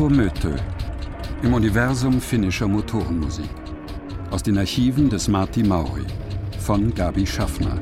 Otto Mötö im Universum finnischer Motorenmusik. Aus den Archiven des Marti Mauri von Gabi Schaffner.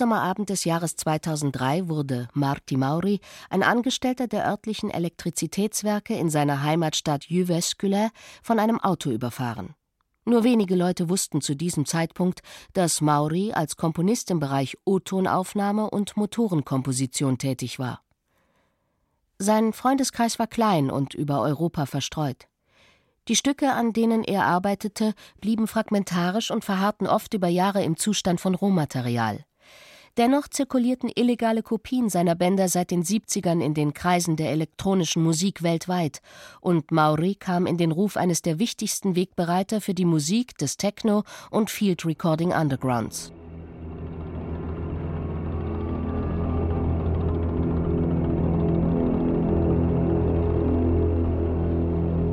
Mitsommerabend des Jahres 2003 wurde Martti Mauri, ein Angestellter der örtlichen Elektrizitätswerke in seiner Heimatstadt Jyväskylä, von einem Auto überfahren. Nur wenige Leute wussten zu diesem Zeitpunkt, dass Mauri als Komponist im Bereich O-Tonaufnahme und Motorenkomposition tätig war. Sein Freundeskreis war klein und über Europa verstreut. Die Stücke, an denen er arbeitete, blieben fragmentarisch und verharrten oft über Jahre im Zustand von Rohmaterial. Dennoch zirkulierten illegale Kopien seiner Bänder seit den 70ern in den Kreisen der elektronischen Musik weltweit, und Mauri kam in den Ruf eines der wichtigsten Wegbereiter für die Musik des Techno und Field Recording Undergrounds.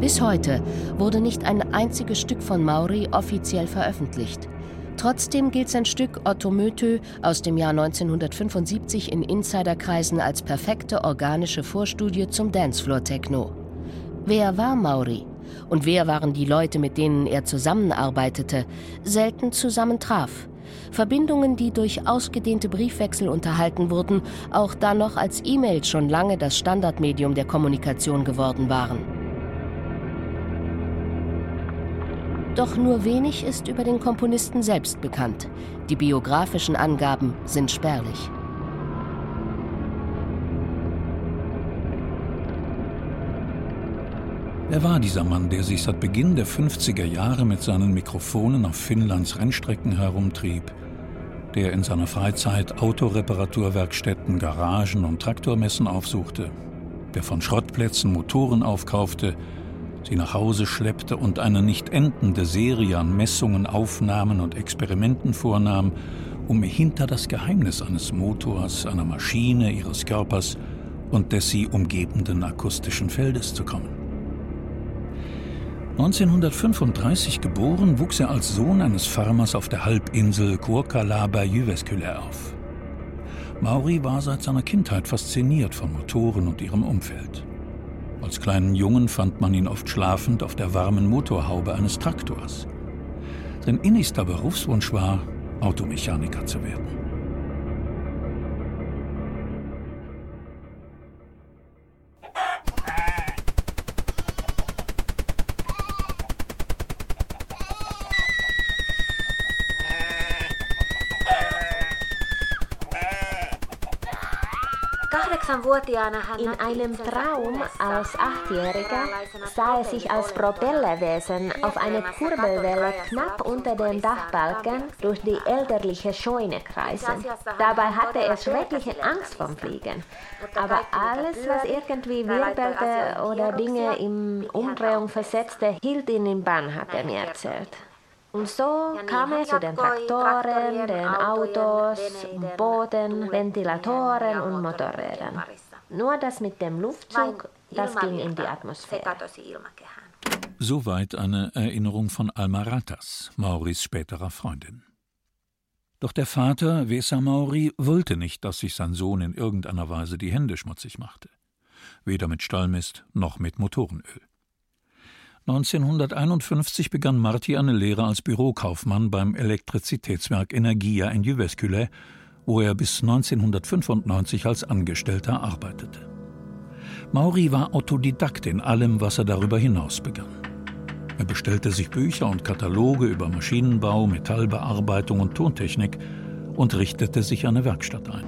Bis heute wurde nicht ein einziges Stück von Mauri offiziell veröffentlicht. Trotzdem gilt sein Stück Otto Mötö aus dem Jahr 1975 in Insiderkreisen als perfekte organische Vorstudie zum Dancefloor-Techno. Wer war Mauri? Und wer waren die Leute, mit denen er zusammenarbeitete, selten zusammentraf? Verbindungen, die durch ausgedehnte Briefwechsel unterhalten wurden, auch dann noch als E-Mails schon lange das Standardmedium der Kommunikation geworden waren. Doch nur wenig ist über den Komponisten selbst bekannt. Die biografischen Angaben sind spärlich. Wer war dieser Mann, der sich seit Beginn der 50er Jahre mit seinen Mikrofonen auf Finnlands Rennstrecken herumtrieb, der in seiner Freizeit Autoreparaturwerkstätten, Garagen und Traktormessen aufsuchte, der von Schrottplätzen Motoren aufkaufte, sie nach Hause schleppte und eine nicht endende Serie an Messungen, Aufnahmen und Experimenten vornahm, um hinter das Geheimnis eines Motors, einer Maschine, ihres Körpers und des sie umgebenden akustischen Feldes zu kommen. 1935 geboren, wuchs er als Sohn eines Farmers auf der Halbinsel Kurkala bei Jyväskylä auf. Mauri war seit seiner Kindheit fasziniert von Motoren und ihrem Umfeld. Als kleinen Jungen fand man ihn oft schlafend auf der warmen Motorhaube eines Traktors. Sein innigster Berufswunsch war, Automechaniker zu werden. In einem Traum als Achtjähriger sah er sich als Propellerwesen auf eine Kurbelwelle knapp unter dem Dachbalken durch die elterliche Scheune kreisen. Dabei hatte er schreckliche Angst vom Fliegen. Aber alles, was irgendwie wirbelte oder Dinge in Umdrehung versetzte, hielt ihn in Bann, hat er mir erzählt. Und so kam er zu den Traktoren, den Autos, Booten, Ventilatoren und Motorrädern. Nur das mit dem Luftzug, das ging in die Atmosphäre. Soweit eine Erinnerung von Alma Ratas, Mauris späterer Freundin. Doch der Vater, Vesa Mauri, wollte nicht, dass sich sein Sohn in irgendeiner Weise die Hände schmutzig machte. Weder mit Stallmist noch mit Motorenöl. 1951 begann Marti eine Lehre als Bürokaufmann beim Elektrizitätswerk Energia in Jyväskylä, wo er bis 1995 als Angestellter arbeitete. Mauri war Autodidakt in allem, was er darüber hinaus begann. Er bestellte sich Bücher und Kataloge über Maschinenbau, Metallbearbeitung und Tontechnik und richtete sich eine Werkstatt ein.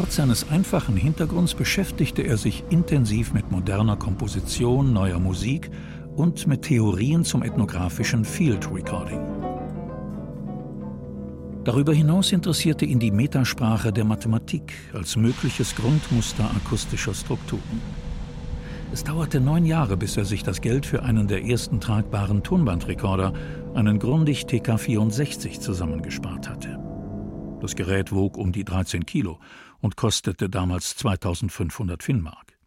Trotz seines einfachen Hintergrunds beschäftigte er sich intensiv mit moderner Komposition, neuer Musik und mit Theorien zum ethnografischen Field Recording. Darüber hinaus interessierte ihn die Metasprache der Mathematik als mögliches Grundmuster akustischer Strukturen. Es dauerte neun Jahre, bis er sich das Geld für einen der ersten tragbaren Tonbandrekorder, einen Grundig TK64, zusammengespart hatte. Das Gerät wog um die 13 Kilo und kostete damals 2500 Finnmark.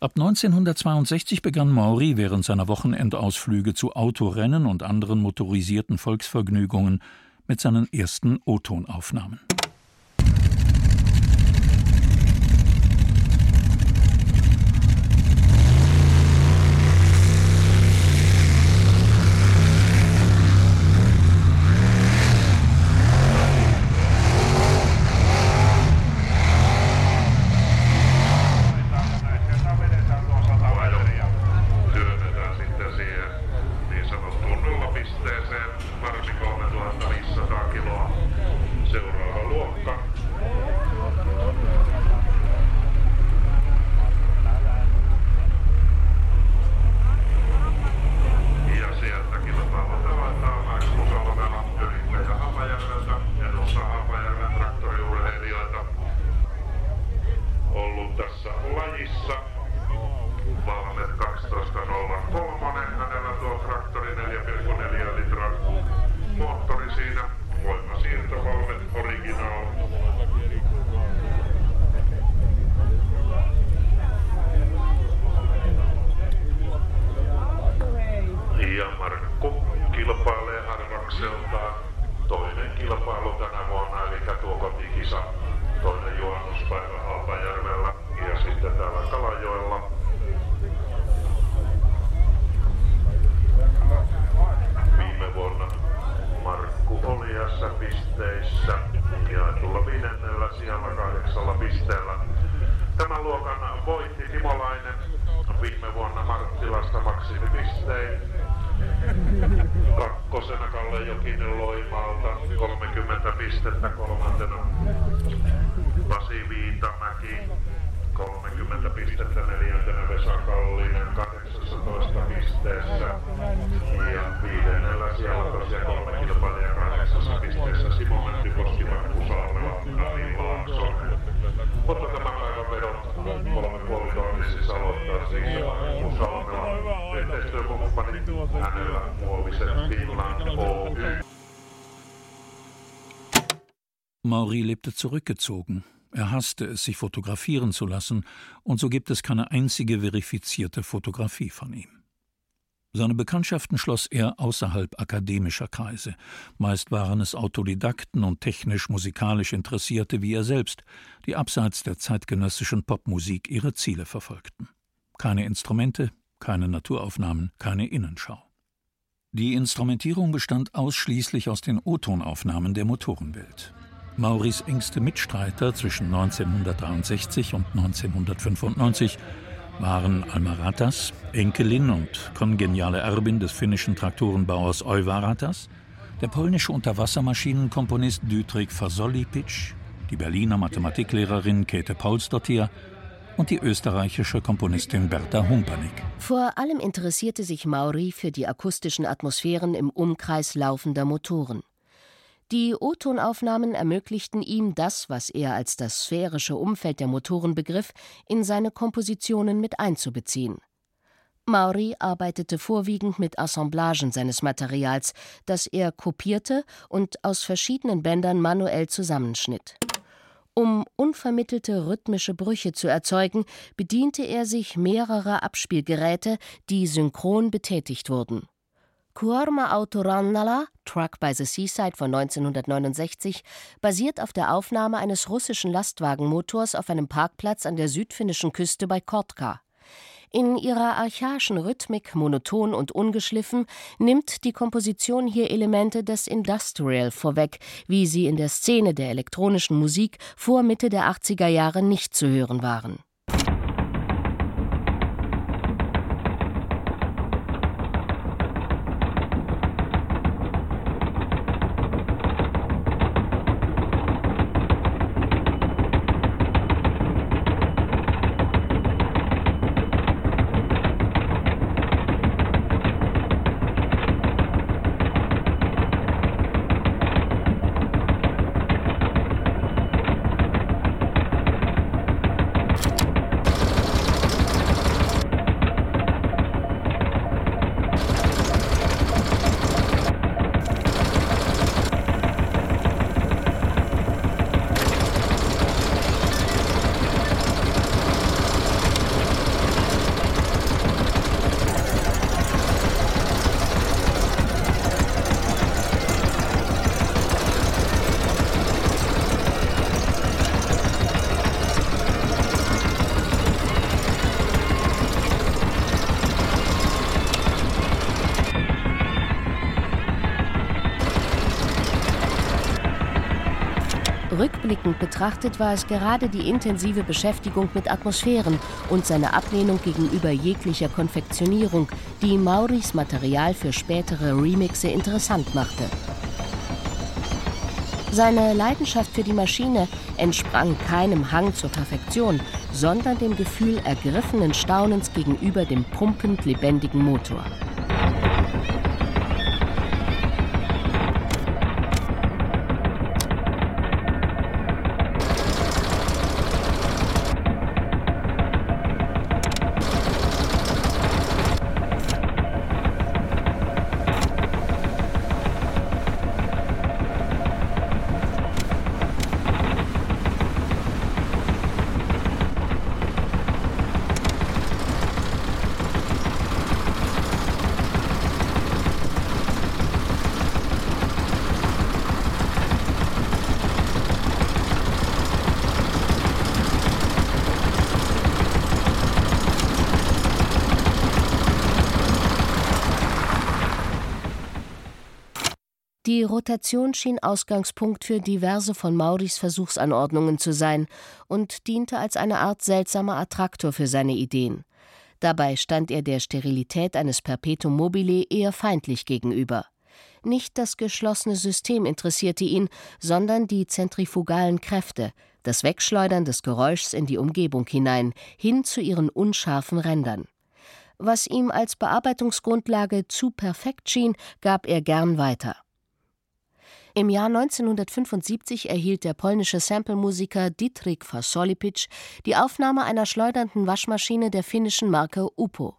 Ab 1962 begann Maury während seiner Wochenendausflüge zu Autorennen und anderen motorisierten Volksvergnügungen mit seinen ersten O-Tonaufnahmen. министр на Mauri lebte zurückgezogen. Er hasste es, sich fotografieren zu lassen, und so gibt es keine einzige verifizierte Fotografie von ihm. Seine Bekanntschaften schloss er außerhalb akademischer Kreise. Meist waren es Autodidakten und technisch-musikalisch Interessierte wie er selbst, die abseits der zeitgenössischen Popmusik ihre Ziele verfolgten. Keine Instrumente, keine Naturaufnahmen, keine Innenschau. Die Instrumentierung bestand ausschließlich aus den O-Tonaufnahmen der Motorenwelt. Mauris engste Mitstreiter zwischen 1963 und 1995 waren Alma Ratas, Enkelin und kongeniale Erbin des finnischen Traktorenbauers Oiva Ratas, der polnische Unterwassermaschinenkomponist Dietrich Fasolipitsch, die Berliner Mathematiklehrerin Käthe Paulsdottir und die österreichische Komponistin Berta Humpernick. Vor allem interessierte sich Mauri für die akustischen Atmosphären im Umkreis laufender Motoren. Die O-Tonaufnahmen ermöglichten ihm das, was er als das sphärische Umfeld der Motoren begriff, in seine Kompositionen mit einzubeziehen. Mauri arbeitete vorwiegend mit Assemblagen seines Materials, das er kopierte und aus verschiedenen Bändern manuell zusammenschnitt. Um unvermittelte rhythmische Brüche zu erzeugen, bediente er sich mehrerer Abspielgeräte, die synchron betätigt wurden. Kuorma Autorannala, Truck by the Seaside von 1969, basiert auf der Aufnahme eines russischen Lastwagenmotors auf einem Parkplatz an der südfinnischen Küste bei Kotka. In ihrer archaischen Rhythmik, monoton und ungeschliffen, nimmt die Komposition hier Elemente des Industrial vorweg, wie sie in der Szene der elektronischen Musik vor Mitte der 80er Jahre nicht zu hören waren. Rückblickend betrachtet war es gerade die intensive Beschäftigung mit Atmosphären und seine Ablehnung gegenüber jeglicher Konfektionierung, die Mauris Material für spätere Remixe interessant machte. Seine Leidenschaft für die Maschine entsprang keinem Hang zur Perfektion, sondern dem Gefühl ergriffenen Staunens gegenüber dem pumpend lebendigen Motor. Rotation schien Ausgangspunkt für diverse von Mauris Versuchsanordnungen zu sein und diente als eine Art seltsamer Attraktor für seine Ideen. Dabei stand er der Sterilität eines Perpetuum mobile eher feindlich gegenüber. Nicht das geschlossene System interessierte ihn, sondern die zentrifugalen Kräfte, das Wegschleudern des Geräuschs in die Umgebung hinein, hin zu ihren unscharfen Rändern. Was ihm als Bearbeitungsgrundlage zu perfekt schien, gab er gern weiter. Im Jahr 1975 erhielt der polnische Samplemusiker Dietrich Fasolipicz die Aufnahme einer schleudernden Waschmaschine der finnischen Marke Upo.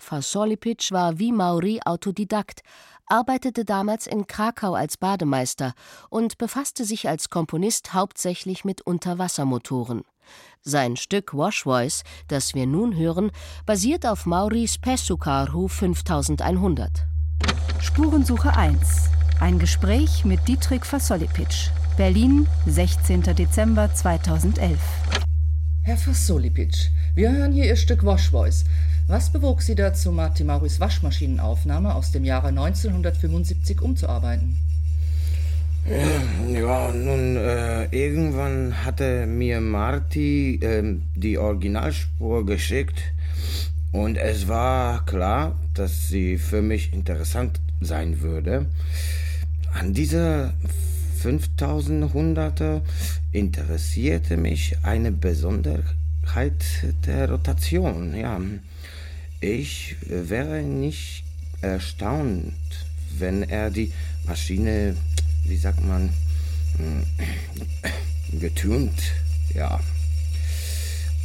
Fasolipicz war wie Mauri Autodidakt, arbeitete damals in Krakau als Bademeister und befasste sich als Komponist hauptsächlich mit Unterwassermotoren. Sein Stück Wash Voice, das wir nun hören, basiert auf Mauris Pessukarhu 5100. Spurensuche 1 ein Gespräch mit Dietrich Fasolipitsch. Berlin, 16. Dezember 2011. Herr Fasolipitsch, wir hören hier Ihr Stück Wash Voice. Was bewog Sie dazu, Martin Mauris Waschmaschinenaufnahme aus dem Jahre 1975 umzuarbeiten? Ja, nun, äh, irgendwann hatte mir Marty äh, die Originalspur geschickt und es war klar, dass sie für mich interessant sein würde. An dieser 5100er interessierte mich eine Besonderheit der Rotation. Ja, ich wäre nicht erstaunt, wenn er die Maschine, wie sagt man, getunt, ja.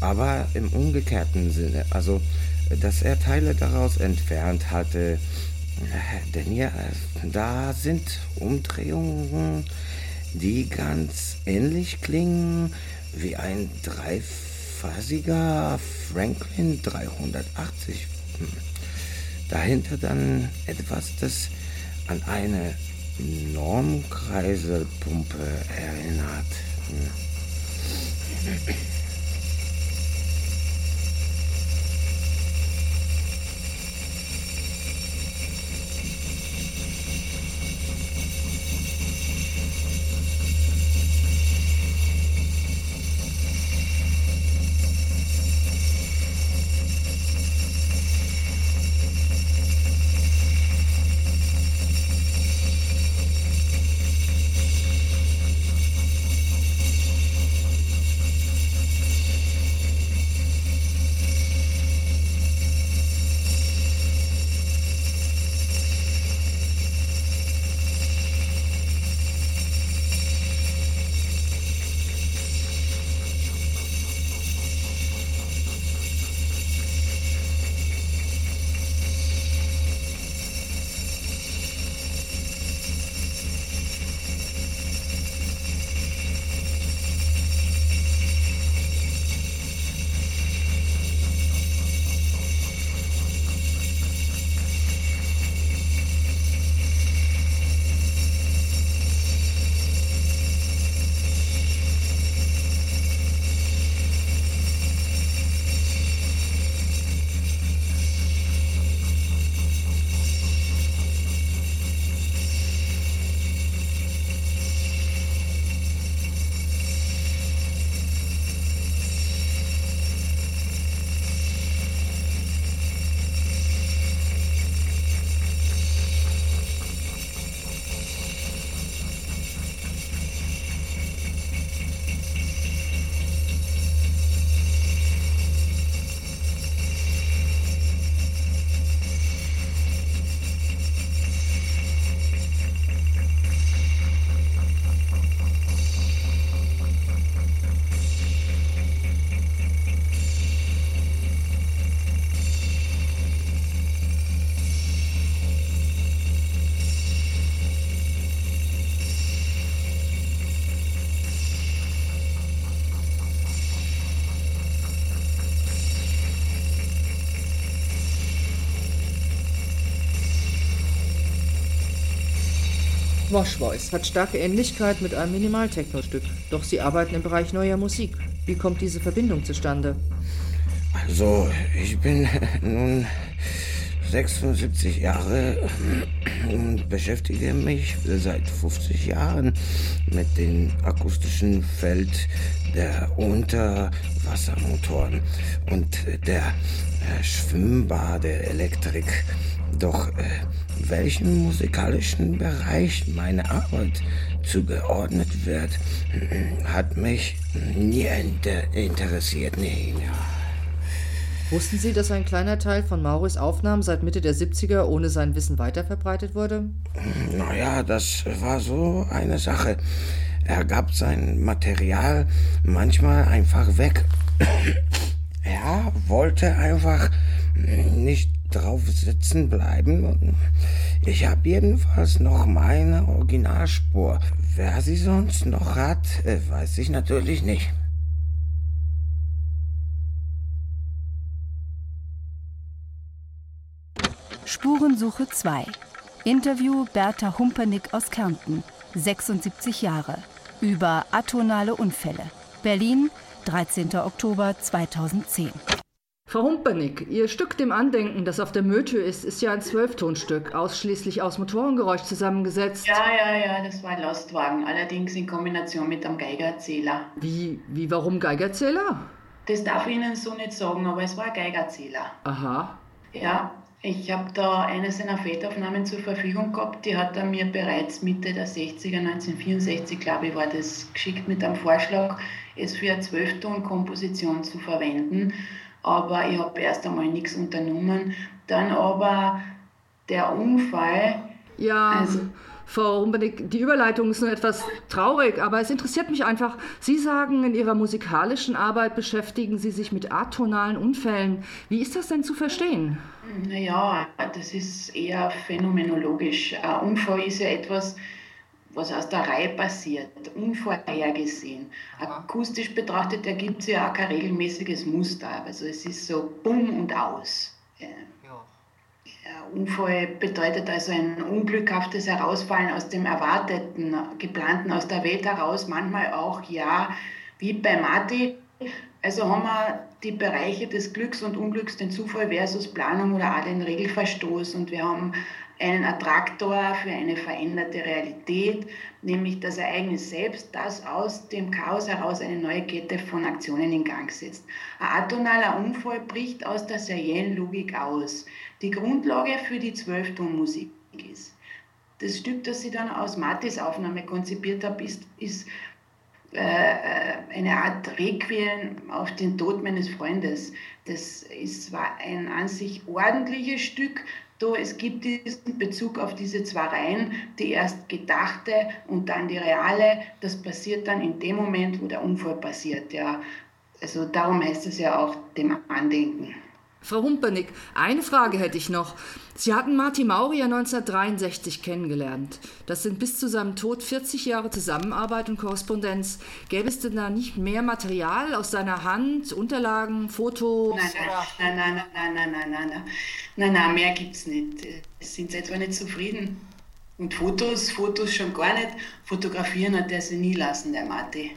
Aber im umgekehrten Sinne, also dass er Teile daraus entfernt hatte, denn ja, da sind Umdrehungen, die ganz ähnlich klingen wie ein dreiphasiger Franklin 380. Hm. Dahinter dann etwas, das an eine Normkreiselpumpe erinnert. Wash Voice hat starke Ähnlichkeit mit einem Minimal-Techno-Stück. Doch Sie arbeiten im Bereich neuer Musik. Wie kommt diese Verbindung zustande? Also, ich bin nun 76 Jahre und beschäftige mich seit 50 Jahren mit dem akustischen Feld der Unterwassermotoren und der äh, Schwimmbade-Elektrik. Doch äh, welchen musikalischen Bereich meine Arbeit zugeordnet wird, hat mich nie inter interessiert. Nee, ja. Wussten Sie, dass ein kleiner Teil von Mauris Aufnahmen seit Mitte der 70er ohne sein Wissen weiterverbreitet wurde? Naja, das war so eine Sache. Er gab sein Material manchmal einfach weg. Er wollte einfach nicht drauf sitzen bleiben. Ich habe jedenfalls noch meine Originalspur. Wer sie sonst noch hat, weiß ich natürlich nicht. Spurensuche 2. Interview Bertha Humpernick aus Kärnten, 76 Jahre, über atonale Unfälle. Berlin, 13. Oktober 2010. Frau Humpernick, Ihr Stück dem Andenken, das auf der Mülltür ist, ist ja ein Zwölftonstück, ausschließlich aus Motorengeräusch zusammengesetzt. Ja, ja, ja, das war ein Lastwagen, allerdings in Kombination mit einem Geigerzähler. Wie, wie, warum Geigerzähler? Das darf ich Ihnen so nicht sagen, aber es war ein Geigerzähler. Aha. Ja, ich habe da eine seiner Fettaufnahmen zur Verfügung gehabt, die hat er mir bereits Mitte der 60er, 1964 glaube ich, war das geschickt mit einem Vorschlag, es für eine Zwölfton-Komposition zu verwenden. Aber ich habe erst einmal nichts unternommen. Dann aber der Unfall. Ja, also, Frau Humbernick, die Überleitung ist nur etwas traurig, aber es interessiert mich einfach. Sie sagen, in Ihrer musikalischen Arbeit beschäftigen Sie sich mit atonalen Unfällen. Wie ist das denn zu verstehen? Naja, das ist eher phänomenologisch. Ein Unfall ist ja etwas, was aus der Reihe passiert, unvorhergesehen. Akustisch betrachtet ergibt es ja auch kein regelmäßiges Muster. Also es ist so bumm und aus. Unfall bedeutet also ein unglückhaftes Herausfallen aus dem Erwarteten, Geplanten, aus der Welt heraus, manchmal auch, ja, wie bei Marti. Also haben wir die Bereiche des Glücks und Unglücks, den Zufall versus Planung oder auch den Regelverstoß. Und wir haben einen Attraktor für eine veränderte Realität, nämlich das Ereignis selbst, das aus dem Chaos heraus eine neue Kette von Aktionen in Gang setzt. Ein atonaler Unfall bricht aus der seriellen Logik aus, die Grundlage für die Zwölftonmusik ist. Das Stück, das ich dann aus Martis Aufnahme konzipiert habe, ist, ist äh, äh eine Art Requiem auf den Tod meines Freundes. Das ist zwar ein an sich ordentliches Stück, da es gibt diesen Bezug auf diese zwei Reihen, die erst gedachte und dann die reale. Das passiert dann in dem Moment, wo der Unfall passiert. Ja. Also darum heißt es ja auch dem Andenken. Frau Humpernick, eine Frage hätte ich noch. Sie hatten Martin Mauri ja 1963 kennengelernt. Das sind bis zu seinem Tod 40 Jahre Zusammenarbeit und Korrespondenz. Gäbe es denn da nicht mehr Material aus seiner Hand, Unterlagen, Fotos? Nein, nein, nein, nein, nein, nein, nein, nein, nein, nein, mehr gibt's nicht. Sind Sie etwa nicht zufrieden? Und Fotos, Fotos schon gar nicht. Fotografieren hat er sie nie lassen, der Martin.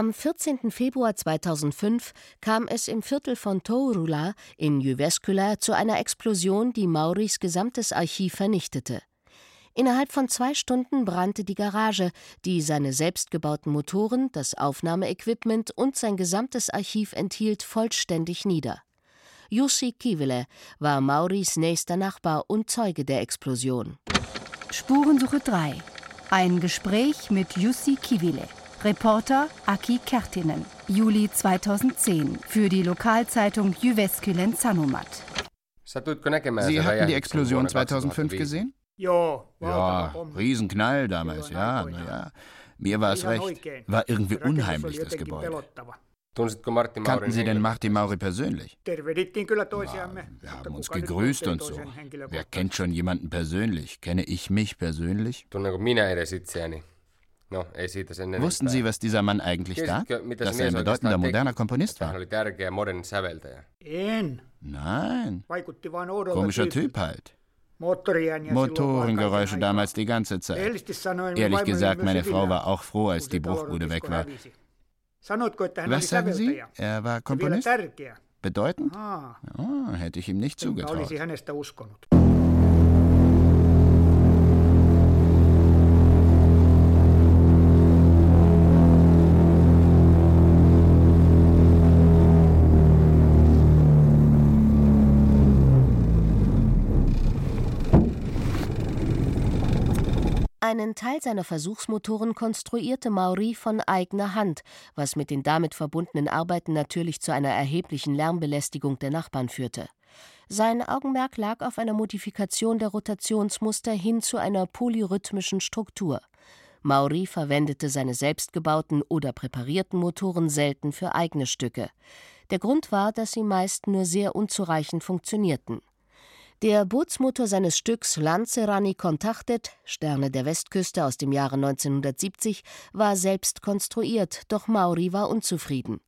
Am 14. Februar 2005 kam es im Viertel von Tourula in Jyväskylä zu einer Explosion, die Mauris gesamtes Archiv vernichtete. Innerhalb von zwei Stunden brannte die Garage, die seine selbstgebauten Motoren, das Aufnahmeequipment und sein gesamtes Archiv enthielt, vollständig nieder. Jussi Kivile war Mauris nächster Nachbar und Zeuge der Explosion. Spurensuche 3. Ein Gespräch mit Jussi Kivile. Reporter Aki Kertinen. Juli 2010 für die Lokalzeitung Jyväskylän Sanomat. Sie hatten die Explosion 2005 gesehen? Ja, Riesenknall damals, ja, naja. Mir war es recht. War irgendwie unheimlich, das Gebäude. Kannten Sie denn Martin Mauri persönlich? Ja, wir haben uns gegrüßt und so. Wer kennt schon jemanden persönlich? Kenne ich mich persönlich? Wussten Sie, was dieser Mann eigentlich tat? Dass er ein bedeutender moderner Komponist war? Nein. Komischer Typ halt. Motorengeräusche damals die ganze Zeit. Ehrlich gesagt, meine Frau war auch froh, als die Bruchbude weg war. Was sagen Sie? Er war Komponist? Bedeutend? Oh, hätte ich ihm nicht zugetraut. Einen Teil seiner Versuchsmotoren konstruierte Mauri von eigener Hand, was mit den damit verbundenen Arbeiten natürlich zu einer erheblichen Lärmbelästigung der Nachbarn führte. Sein Augenmerk lag auf einer Modifikation der Rotationsmuster hin zu einer polyrhythmischen Struktur. Mauri verwendete seine selbstgebauten oder präparierten Motoren selten für eigene Stücke. Der Grund war, dass sie meist nur sehr unzureichend funktionierten. Der Bootsmotor seines Stücks Lancerani Contachtet, Sterne der Westküste aus dem Jahre 1970, war selbst konstruiert, doch Mauri war unzufrieden.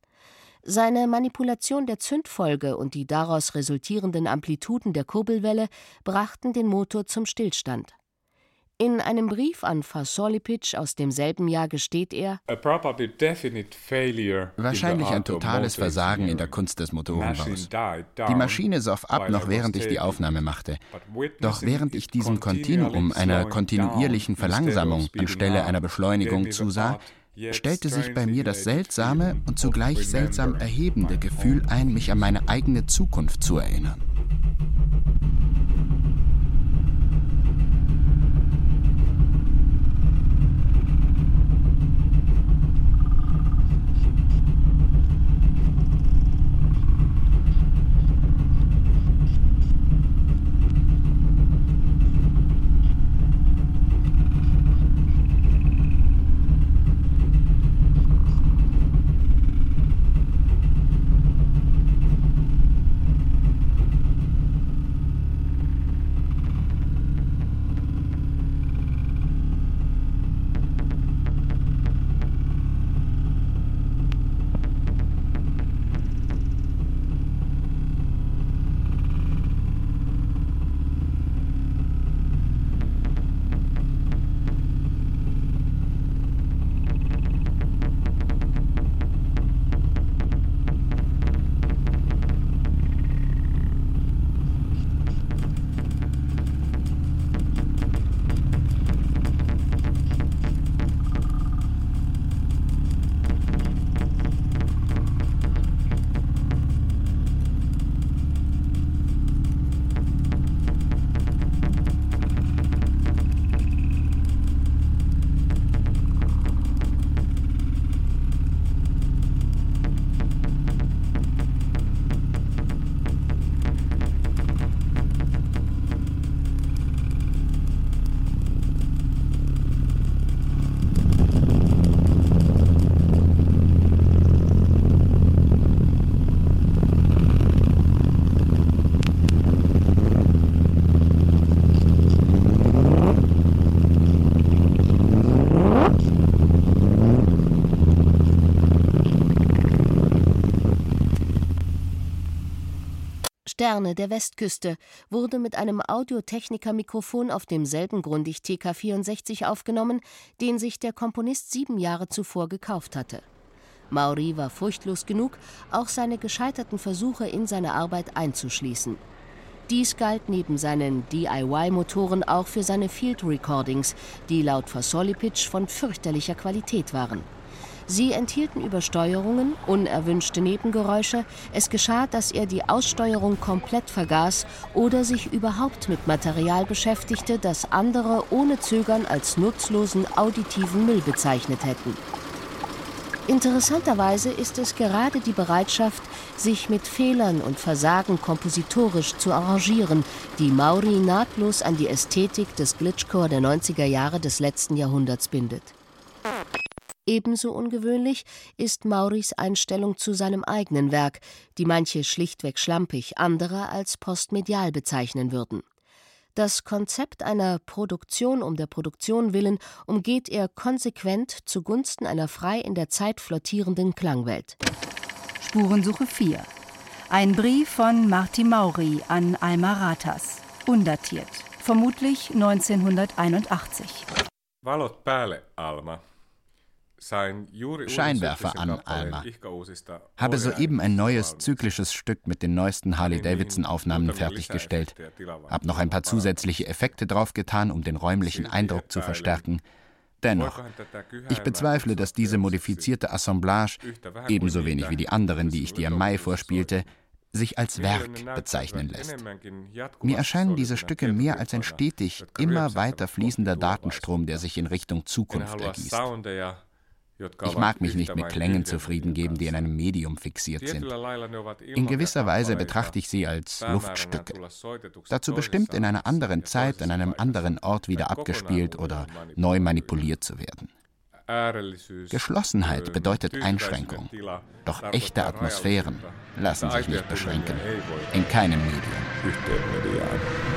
Seine Manipulation der Zündfolge und die daraus resultierenden Amplituden der Kurbelwelle brachten den Motor zum Stillstand. In einem Brief an Fasolipic aus demselben Jahr gesteht er: Wahrscheinlich ein totales Versagen in der Kunst des Motorenbaus. Die Maschine soff ab, noch während ich die Aufnahme machte. Doch während ich diesem Kontinuum einer kontinuierlichen Verlangsamung anstelle einer Beschleunigung zusah, stellte sich bei mir das seltsame und zugleich seltsam erhebende Gefühl ein, mich an meine eigene Zukunft zu erinnern. Sterne der Westküste wurde mit einem Audiotechniker-Mikrofon auf demselben Grundig TK64 aufgenommen, den sich der Komponist sieben Jahre zuvor gekauft hatte. Mauri war furchtlos genug, auch seine gescheiterten Versuche in seine Arbeit einzuschließen. Dies galt neben seinen DIY-Motoren auch für seine Field Recordings, die laut Fasolipitch von fürchterlicher Qualität waren. Sie enthielten Übersteuerungen, unerwünschte Nebengeräusche. Es geschah, dass er die Aussteuerung komplett vergaß oder sich überhaupt mit Material beschäftigte, das andere ohne Zögern als nutzlosen auditiven Müll bezeichnet hätten. Interessanterweise ist es gerade die Bereitschaft, sich mit Fehlern und Versagen kompositorisch zu arrangieren, die Mauri nahtlos an die Ästhetik des Glitchcore der 90er Jahre des letzten Jahrhunderts bindet. Ebenso ungewöhnlich ist Mauris Einstellung zu seinem eigenen Werk, die manche schlichtweg schlampig, andere als postmedial bezeichnen würden. Das Konzept einer Produktion um der Produktion willen umgeht er konsequent zugunsten einer frei in der Zeit flottierenden Klangwelt. Spurensuche 4. Ein Brief von Marti Mauri an Alma Ratas. Undatiert. Vermutlich 1981. Valot päälle, Alma. Scheinwerfer an, Alma. Habe soeben ein neues zyklisches Stück mit den neuesten Harley-Davidson-Aufnahmen fertiggestellt. Hab noch ein paar zusätzliche Effekte draufgetan, um den räumlichen Eindruck zu verstärken. Dennoch, ich bezweifle, dass diese modifizierte Assemblage, ebenso wenig wie die anderen, die ich dir im Mai vorspielte, sich als Werk bezeichnen lässt. Mir erscheinen diese Stücke mehr als ein stetig, immer weiter fließender Datenstrom, der sich in Richtung Zukunft ergießt. Ich mag mich nicht mit Klängen zufrieden geben, die in einem Medium fixiert sind. In gewisser Weise betrachte ich sie als Luftstücke. Dazu bestimmt, in einer anderen Zeit, an einem anderen Ort wieder abgespielt oder neu manipuliert zu werden. Geschlossenheit bedeutet Einschränkung. Doch echte Atmosphären lassen sich nicht beschränken. In keinem Medium.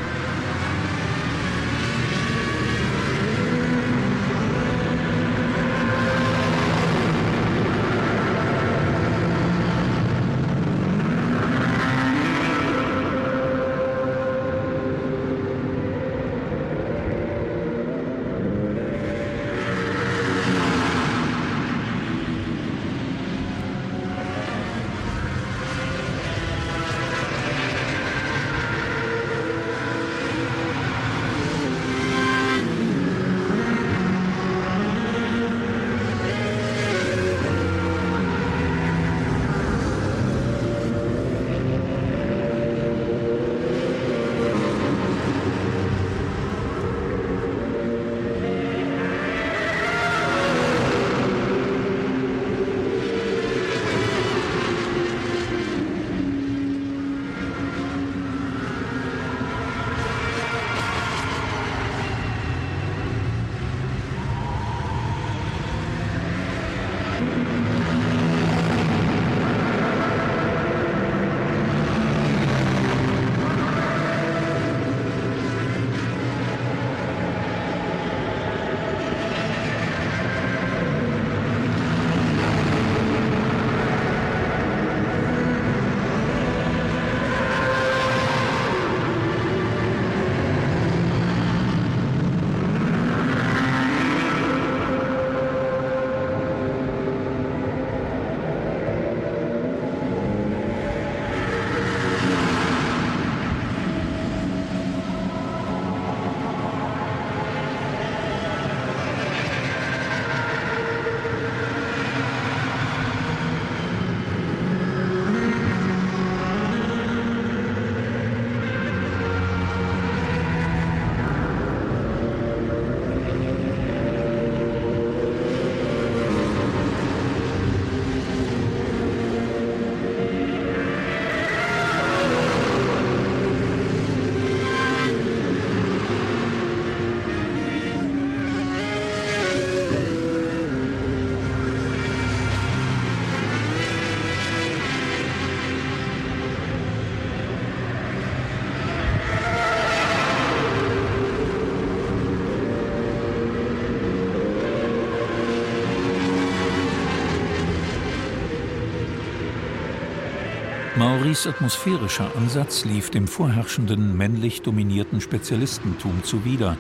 Mauris atmosphärischer Ansatz lief dem vorherrschenden männlich dominierten Spezialistentum zuwider,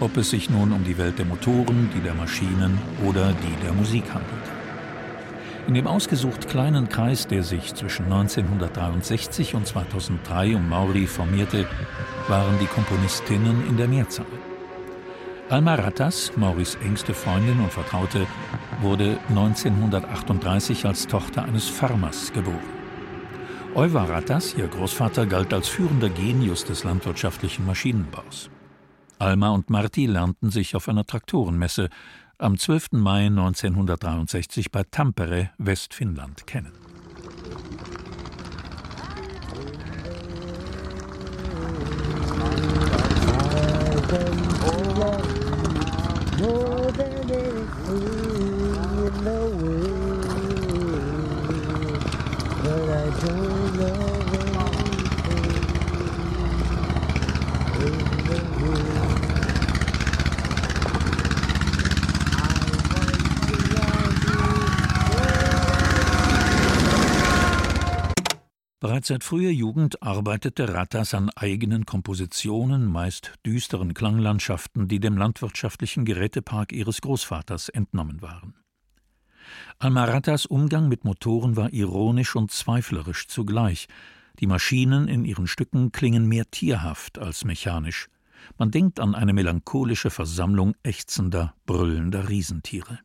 ob es sich nun um die Welt der Motoren, die der Maschinen oder die der Musik handelt. In dem ausgesucht kleinen Kreis, der sich zwischen 1963 und 2003 um Mauri formierte, waren die Komponistinnen in der Mehrzahl. Alma Rattas, Mauris engste Freundin und Vertraute, wurde 1938 als Tochter eines Farmers geboren. Euvar Rattas, ihr Großvater, galt als führender Genius des landwirtschaftlichen Maschinenbaus. Alma und Marti lernten sich auf einer Traktorenmesse am 12. Mai 1963 bei Tampere, Westfinnland, kennen. Bereits seit früher Jugend arbeitete Rattas an eigenen Kompositionen, meist düsteren Klanglandschaften, die dem landwirtschaftlichen Gerätepark ihres Großvaters entnommen waren. Alma Rattas Umgang mit Motoren war ironisch und zweiflerisch zugleich. Die Maschinen in ihren Stücken klingen mehr tierhaft als mechanisch. Man denkt an eine melancholische Versammlung ächzender, brüllender Riesentiere.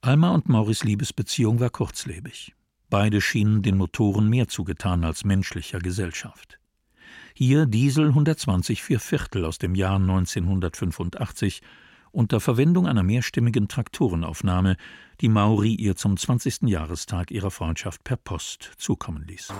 Alma und Maurice Liebesbeziehung war kurzlebig. Beide schienen den Motoren mehr zugetan als menschlicher Gesellschaft. Hier Diesel 120 vier Viertel aus dem Jahr 1985 unter Verwendung einer mehrstimmigen Traktorenaufnahme, die Mauri ihr zum 20. Jahrestag ihrer Freundschaft per Post zukommen ließ.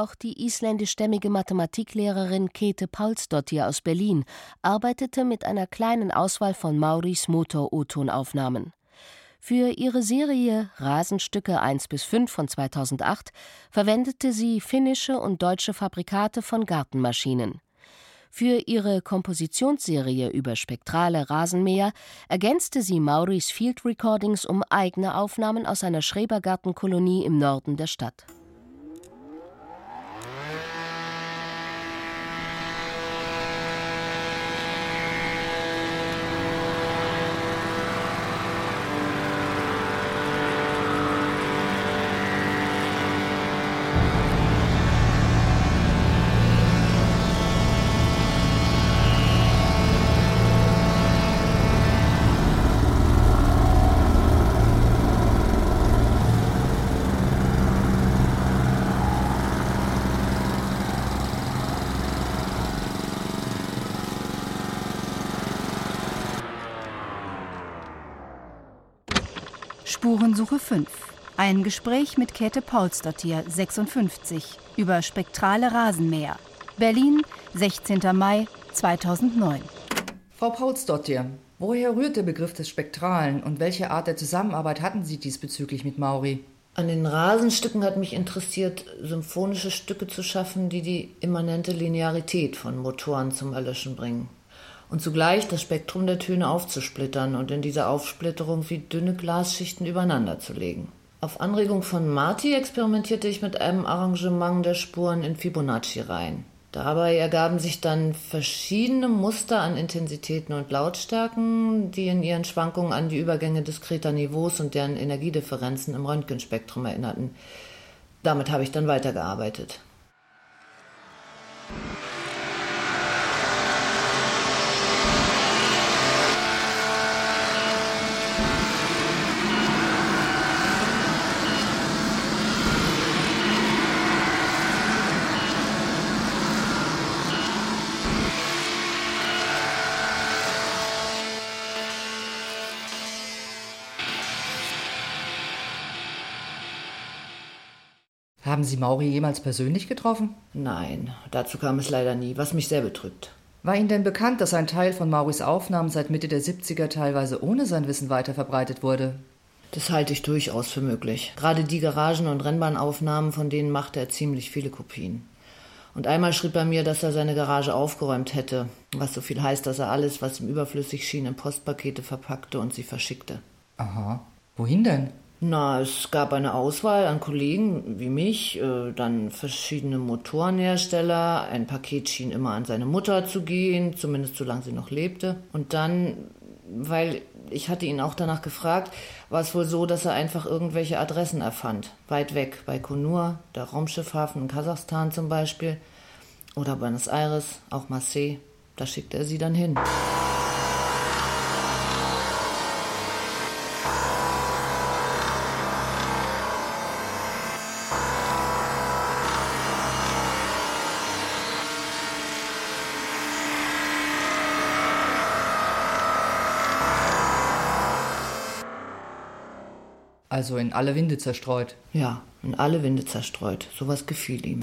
Auch die isländischstämmige Mathematiklehrerin Käthe Paulsdottir aus Berlin arbeitete mit einer kleinen Auswahl von Mauris Motor-O-Tonaufnahmen. Für ihre Serie Rasenstücke 1 bis 5 von 2008 verwendete sie finnische und deutsche Fabrikate von Gartenmaschinen. Für ihre Kompositionsserie über spektrale Rasenmäher ergänzte sie Mauris Field Recordings um eigene Aufnahmen aus einer Schrebergartenkolonie im Norden der Stadt. Spurensuche 5. Ein Gespräch mit Käthe Paulsdottir, 56, über spektrale Rasenmäher. Berlin, 16. Mai 2009. Frau Paulsdottir, woher rührt der Begriff des Spektralen und welche Art der Zusammenarbeit hatten Sie diesbezüglich mit Mauri? An den Rasenstücken hat mich interessiert, symphonische Stücke zu schaffen, die die immanente Linearität von Motoren zum Erlöschen bringen und zugleich das Spektrum der Töne aufzusplittern und in dieser Aufsplitterung wie dünne Glasschichten übereinander zu legen. Auf Anregung von Marty experimentierte ich mit einem Arrangement der Spuren in Fibonacci-Reihen. Dabei ergaben sich dann verschiedene Muster an Intensitäten und Lautstärken, die in ihren Schwankungen an die Übergänge diskreter Niveaus und deren Energiedifferenzen im Röntgenspektrum erinnerten. Damit habe ich dann weitergearbeitet. Haben Sie Mauri jemals persönlich getroffen? Nein, dazu kam es leider nie, was mich sehr betrübt. War Ihnen denn bekannt, dass ein Teil von Mauris Aufnahmen seit Mitte der 70er teilweise ohne sein Wissen weiterverbreitet wurde? Das halte ich durchaus für möglich. Gerade die Garagen- und Rennbahnaufnahmen, von denen machte er ziemlich viele Kopien. Und einmal schrieb er mir, dass er seine Garage aufgeräumt hätte, was so viel heißt, dass er alles, was ihm überflüssig schien, in Postpakete verpackte und sie verschickte. Aha. Wohin denn? Na, es gab eine Auswahl an Kollegen wie mich, äh, dann verschiedene Motorenhersteller. Ein Paket schien immer an seine Mutter zu gehen, zumindest solange sie noch lebte. Und dann, weil ich hatte ihn auch danach gefragt, war es wohl so, dass er einfach irgendwelche Adressen erfand. Weit weg, bei Konur, der Raumschiffhafen in Kasachstan zum Beispiel. Oder Buenos Aires, auch Marseille. Da schickte er sie dann hin. Also in alle Winde zerstreut. Ja, in alle Winde zerstreut. Sowas gefiel ihm.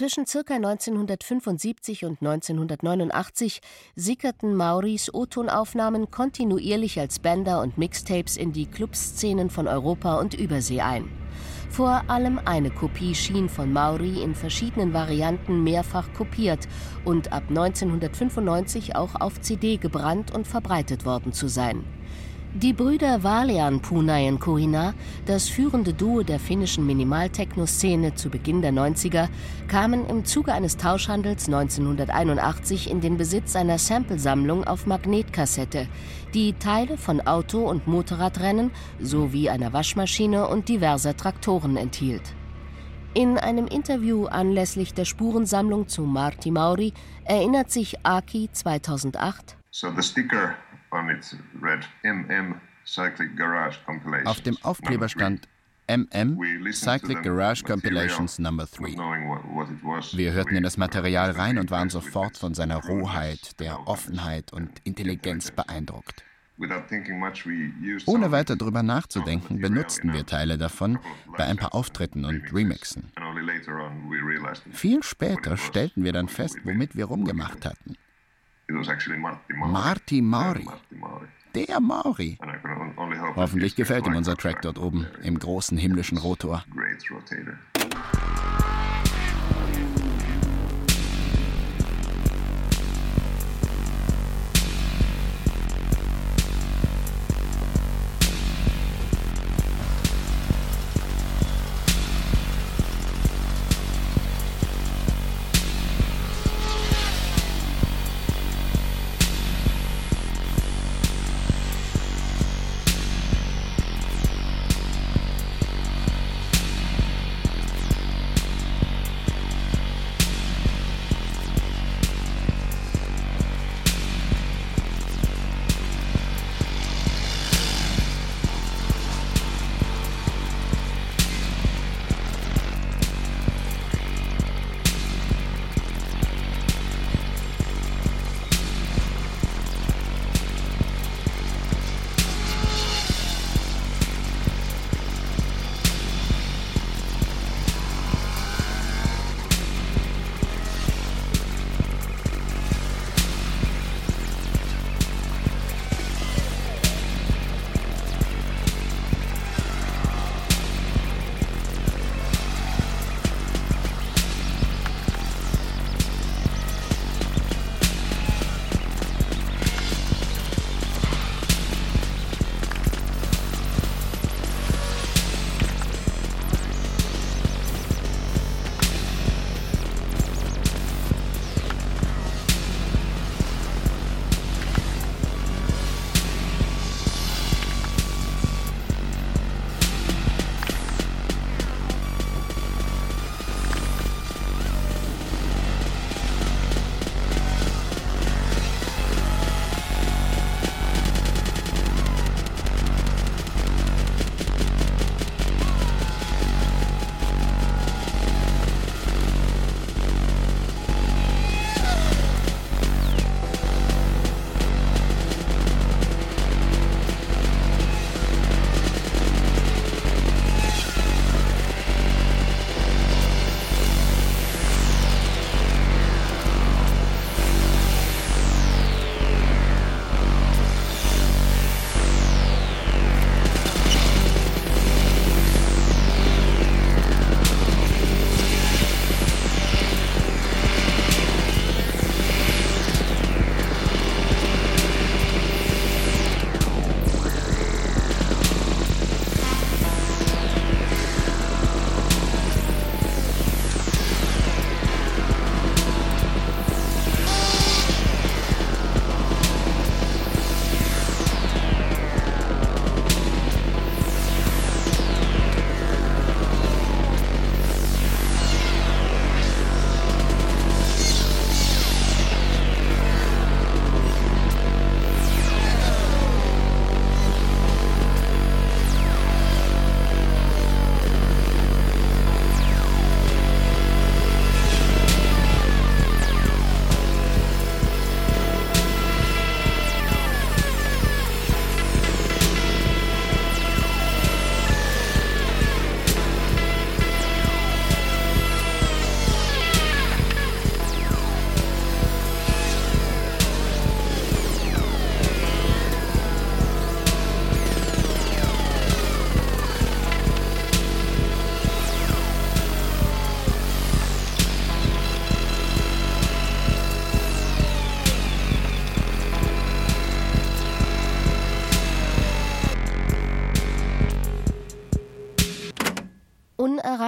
Zwischen ca. 1975 und 1989 sickerten Mauris O-Tonaufnahmen kontinuierlich als Bänder und Mixtapes in die Clubszenen von Europa und Übersee ein. Vor allem eine Kopie schien von Mauri in verschiedenen Varianten mehrfach kopiert und ab 1995 auch auf CD gebrannt und verbreitet worden zu sein. Die Brüder Valian Punayen Kohina, das führende Duo der finnischen Minimaltechno-Szene zu Beginn der 90er, kamen im Zuge eines Tauschhandels 1981 in den Besitz einer Samplesammlung auf Magnetkassette, die Teile von Auto- und Motorradrennen sowie einer Waschmaschine und diverser Traktoren enthielt. In einem Interview anlässlich der Spurensammlung zu Marti Mauri erinnert sich Aki 2008. So the sticker auf dem Aufkleber stand MM Cyclic Garage Compilations Number 3. Wir hörten in das Material rein und waren sofort von seiner Rohheit, der Offenheit und Intelligenz beeindruckt. Ohne weiter darüber nachzudenken, benutzten wir Teile davon bei ein paar Auftritten und Remixen. Viel später stellten wir dann fest, womit wir rumgemacht hatten. Marty Mauri. Der Mauri. Hoffentlich gefällt ihm unser Track dort oben im großen himmlischen Rotor.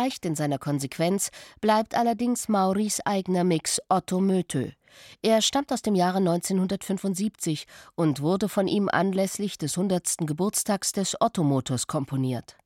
Unerreicht in seiner Konsequenz bleibt allerdings Mauris eigener Mix Otto Mötö. Er stammt aus dem Jahre 1975 und wurde von ihm anlässlich des 100. Geburtstags des Otto-Motors komponiert.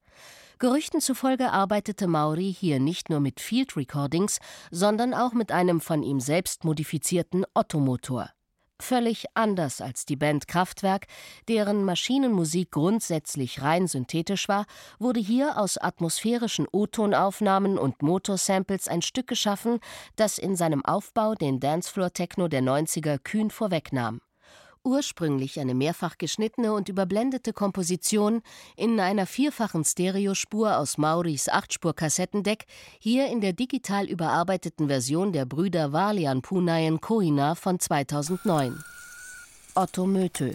Gerüchten zufolge arbeitete Mauri hier nicht nur mit Field Recordings, sondern auch mit einem von ihm selbst modifizierten Ottomotor. Völlig anders als die Band Kraftwerk, deren Maschinenmusik grundsätzlich rein synthetisch war, wurde hier aus atmosphärischen O-Tonaufnahmen und Motorsamples ein Stück geschaffen, das in seinem Aufbau den Dancefloor-Techno der 90er kühn vorwegnahm ursprünglich eine mehrfach geschnittene und überblendete Komposition in einer vierfachen Stereospur aus Mauris Achtspur-Kassettendeck, hier in der digital überarbeiteten Version der Brüder Valian Punayen Kohina von 2009. Otto Mötö.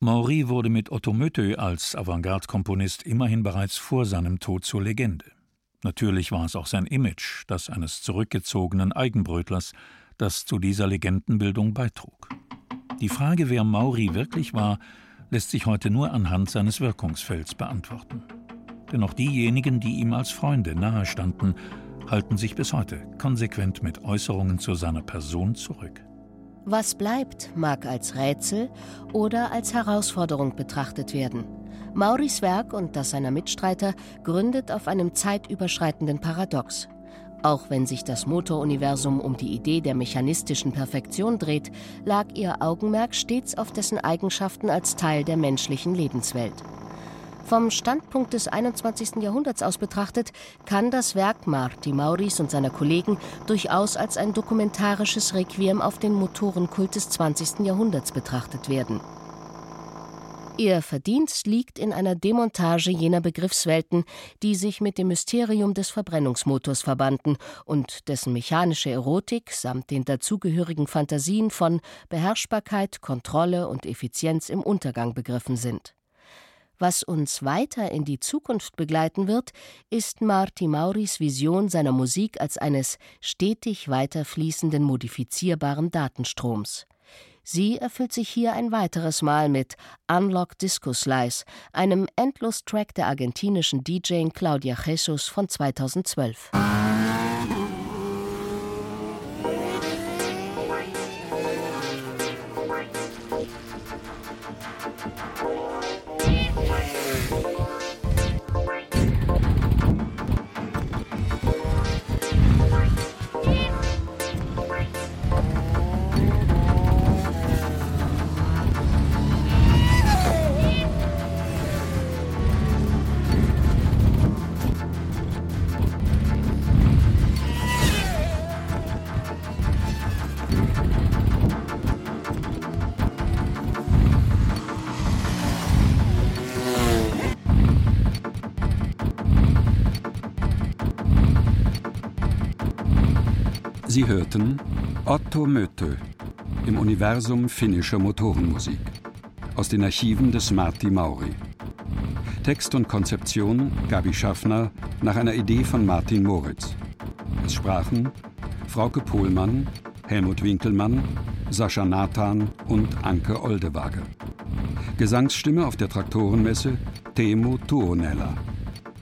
Maury wurde mit Otto Mötö als Avantgarde-Komponist immerhin bereits vor seinem Tod zur Legende. Natürlich war es auch sein Image, das eines zurückgezogenen Eigenbrötlers, das zu dieser Legendenbildung beitrug. Die Frage, wer Maury wirklich war, lässt sich heute nur anhand seines Wirkungsfelds beantworten. Denn auch diejenigen, die ihm als Freunde nahestanden, halten sich bis heute konsequent mit Äußerungen zu seiner Person zurück. Was bleibt, mag als Rätsel oder als Herausforderung betrachtet werden. Mauris Werk und das seiner Mitstreiter gründet auf einem zeitüberschreitenden Paradox. Auch wenn sich das Motoruniversum um die Idee der mechanistischen Perfektion dreht, lag ihr Augenmerk stets auf dessen Eigenschaften als Teil der menschlichen Lebenswelt. Vom Standpunkt des 21. Jahrhunderts aus betrachtet, kann das Werk Marti Mauris und seiner Kollegen durchaus als ein dokumentarisches Requiem auf den Motorenkult des 20. Jahrhunderts betrachtet werden. Ihr Verdienst liegt in einer Demontage jener Begriffswelten, die sich mit dem Mysterium des Verbrennungsmotors verbanden und dessen mechanische Erotik samt den dazugehörigen Fantasien von Beherrschbarkeit, Kontrolle und Effizienz im Untergang begriffen sind. Was uns weiter in die Zukunft begleiten wird, ist Marti Mauris Vision seiner Musik als eines stetig weiterfließenden modifizierbaren Datenstroms. Sie erfüllt sich hier ein weiteres Mal mit Unlock Disco Slice, einem Endlos-Track der argentinischen DJ Claudia Jesus von 2012. Sie hörten Otto Mötö im Universum finnischer Motorenmusik aus den Archiven des Marti Mauri. Text und Konzeption Gabi Schaffner nach einer Idee von Martin Moritz. Es sprachen Frauke Pohlmann, Helmut Winkelmann, Sascha Nathan und Anke Oldewage. Gesangsstimme auf der Traktorenmesse Teemu Tuonela.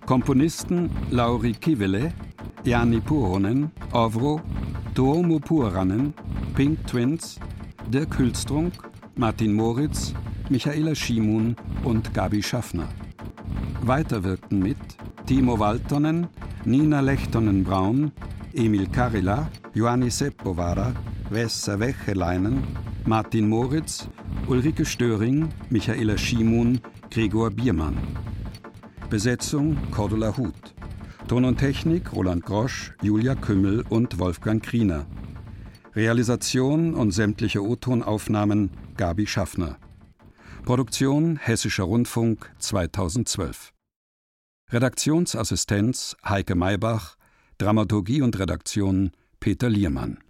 Komponisten Lauri Kivele, Jani Puronen, Ovro Tuomo Puranen, Pink Twins, Dirk Hülstrunk, Martin Moritz, Michaela Schimun und Gabi Schaffner. Weiter wirkten mit Timo Waltonen, Nina Lechtonen-Braun, Emil Karila, Joanni Seppovara, Vessa Wecheleinen, Martin Moritz, Ulrike Störing, Michaela Schimun, Gregor Biermann. Besetzung Cordula Huth. Ton und Technik Roland Grosch, Julia Kümmel und Wolfgang Kriener. Realisation und sämtliche O-Tonaufnahmen Gabi Schaffner. Produktion Hessischer Rundfunk 2012. Redaktionsassistenz Heike Maybach, Dramaturgie und Redaktion Peter Liermann